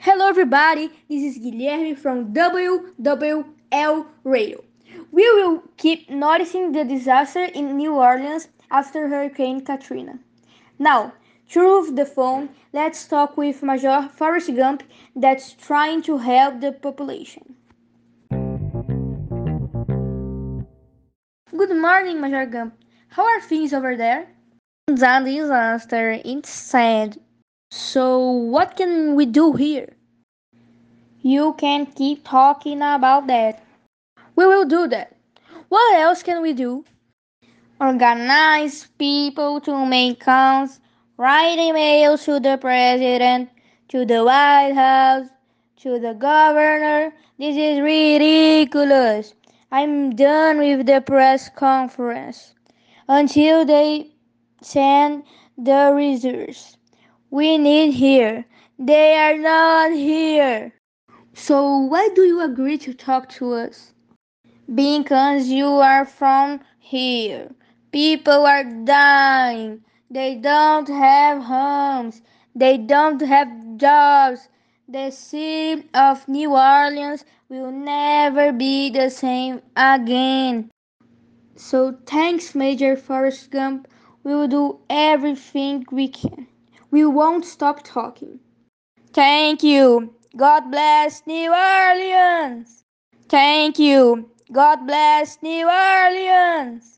Hello, everybody. This is Guilherme from WWL Radio. We will keep noticing the disaster in New Orleans after Hurricane Katrina. Now, through the phone, let's talk with Major Forrest Gump that's trying to help the population. Good morning, Major Gump. How are things over there? The disaster, it's sad. So, what can we do here? You can keep talking about that. We will do that. What else can we do? Organize people to make counts, write emails to the president, to the White House, to the governor. This is ridiculous. I'm done with the press conference until they send the results. We need here. They are not here. So, why do you agree to talk to us? Because you are from here. People are dying. They don't have homes. They don't have jobs. The city of New Orleans will never be the same again. So, thanks, Major Forrest Gump. We will do everything we can. We won't stop talking. Thank you. God bless New Orleans. Thank you. God bless New Orleans.